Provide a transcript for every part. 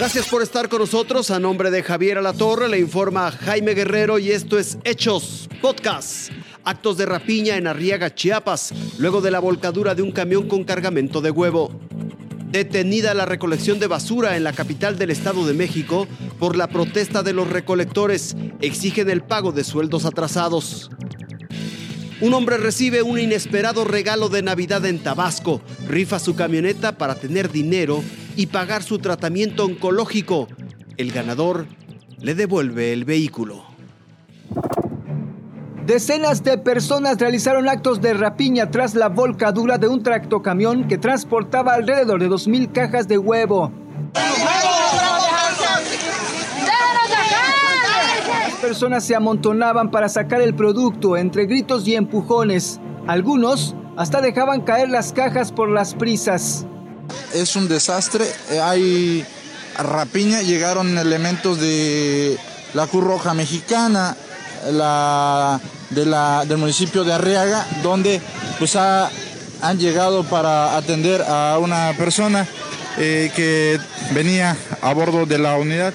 Gracias por estar con nosotros. A nombre de Javier Alatorre le informa Jaime Guerrero y esto es Hechos Podcast. Actos de rapiña en Arriaga, Chiapas, luego de la volcadura de un camión con cargamento de huevo. Detenida la recolección de basura en la capital del Estado de México por la protesta de los recolectores. Exigen el pago de sueldos atrasados. Un hombre recibe un inesperado regalo de Navidad en Tabasco. Rifa su camioneta para tener dinero y pagar su tratamiento oncológico. El ganador le devuelve el vehículo. Decenas de personas realizaron actos de rapiña tras la volcadura de un tractocamión que transportaba alrededor de 2.000 cajas de huevo. Las personas se amontonaban para sacar el producto entre gritos y empujones. Algunos hasta dejaban caer las cajas por las prisas. Es un desastre, hay rapiña, llegaron elementos de la Cruz Roja Mexicana, de la, del municipio de Arriaga, donde pues han llegado para atender a una persona eh, que venía a bordo de la unidad.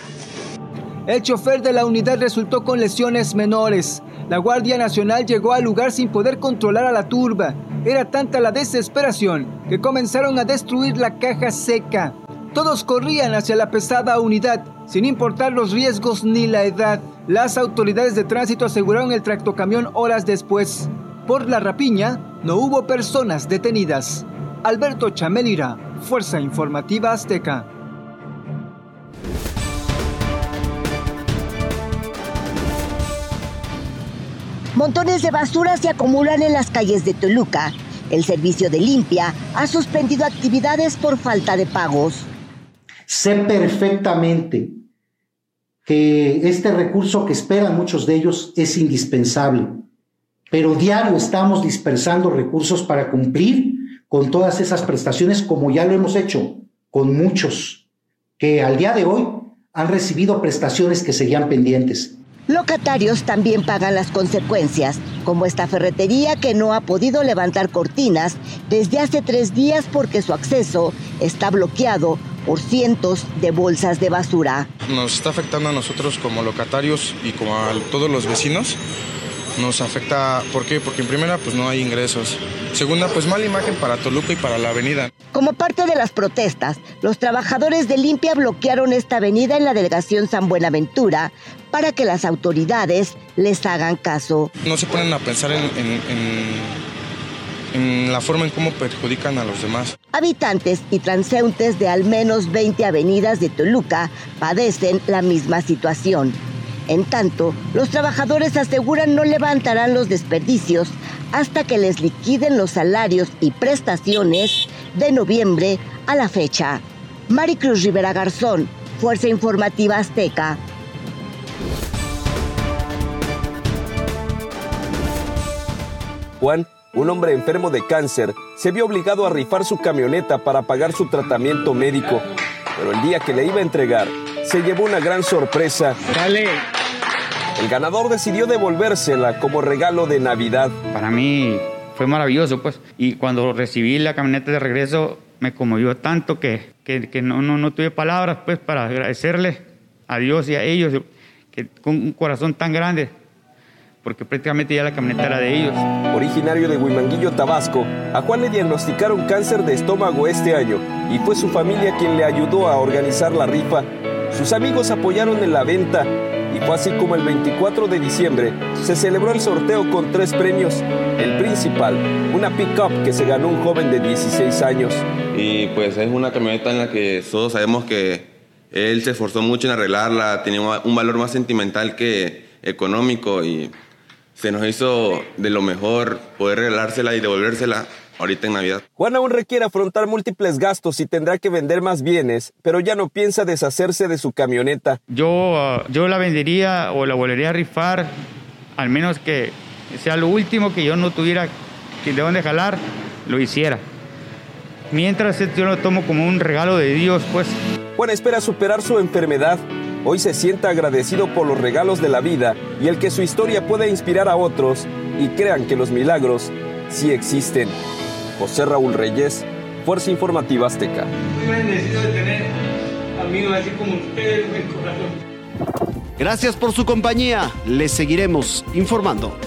El chofer de la unidad resultó con lesiones menores. La Guardia Nacional llegó al lugar sin poder controlar a la turba. Era tanta la desesperación que comenzaron a destruir la caja seca. Todos corrían hacia la pesada unidad, sin importar los riesgos ni la edad. Las autoridades de tránsito aseguraron el tractocamión horas después. Por la rapiña, no hubo personas detenidas. Alberto Chamelira, Fuerza Informativa Azteca. Montones de basura se acumulan en las calles de Toluca. El servicio de limpia ha suspendido actividades por falta de pagos. Sé perfectamente que este recurso que esperan muchos de ellos es indispensable, pero diario estamos dispersando recursos para cumplir con todas esas prestaciones como ya lo hemos hecho con muchos que al día de hoy han recibido prestaciones que seguían pendientes. Locatarios también pagan las consecuencias, como esta ferretería que no ha podido levantar cortinas desde hace tres días porque su acceso está bloqueado por cientos de bolsas de basura. Nos está afectando a nosotros como locatarios y como a todos los vecinos. Nos afecta, ¿por qué? Porque en primera pues no hay ingresos. Segunda, pues mala imagen para Toluca y para la avenida. Como parte de las protestas, los trabajadores de Limpia bloquearon esta avenida en la delegación San Buenaventura para que las autoridades les hagan caso. No se ponen a pensar en, en, la forma en cómo perjudican a los demás. Habitantes y transeúntes de al menos 20 avenidas de Toluca padecen la misma situación. En tanto, los trabajadores aseguran no levantarán los desperdicios hasta que les liquiden los salarios y prestaciones de noviembre a la fecha. Maricruz Rivera Garzón, Fuerza Informativa Azteca. Juan, un hombre enfermo de cáncer, se vio obligado a rifar su camioneta para pagar su tratamiento médico. Pero el día que le iba a entregar, se llevó una gran sorpresa. Dale. El ganador decidió devolvérsela como regalo de Navidad. Para mí fue maravilloso, pues. Y cuando recibí la camioneta de regreso, me conmovió tanto que, que, no, no, no, tuve palabras, pues, para agradecerle a Dios y a ellos, que con un corazón tan grande, porque prácticamente ya la camioneta era de ellos. Originario de Huimanguillo, Tabasco, a Juan le diagnosticaron cáncer de estómago este año y fue su familia quien le ayudó a organizar la rifa. Sus amigos apoyaron en la venta y fue así como el 24 de diciembre se celebró el sorteo con tres premios. El principal, una pick-up que se ganó un joven de 16 años. Y pues es una camioneta en la que todos sabemos que él se esforzó mucho en arreglarla, tenía un valor más sentimental que económico y se nos hizo de lo mejor poder regalársela y devolvérsela ahorita en Navidad. Juan aún requiere afrontar múltiples gastos y tendrá que vender más bienes, pero ya no piensa deshacerse de su camioneta. Yo, ah, yo la vendería o la volvería a rifar, al menos que sea lo último que yo no tuviera que de dónde jalar, lo hiciera. Mientras yo lo tomo como un regalo de Dios, pues. Juan espera superar su enfermedad. Hoy se sienta agradecido por los regalos de la vida y el que su historia pueda inspirar a otros y crean que los milagros sí existen. José Raúl Reyes, Fuerza Informativa Azteca. Muy bendecido de tener a camino así como ustedes, güey, corazón. Gracias por su compañía. Les seguiremos informando.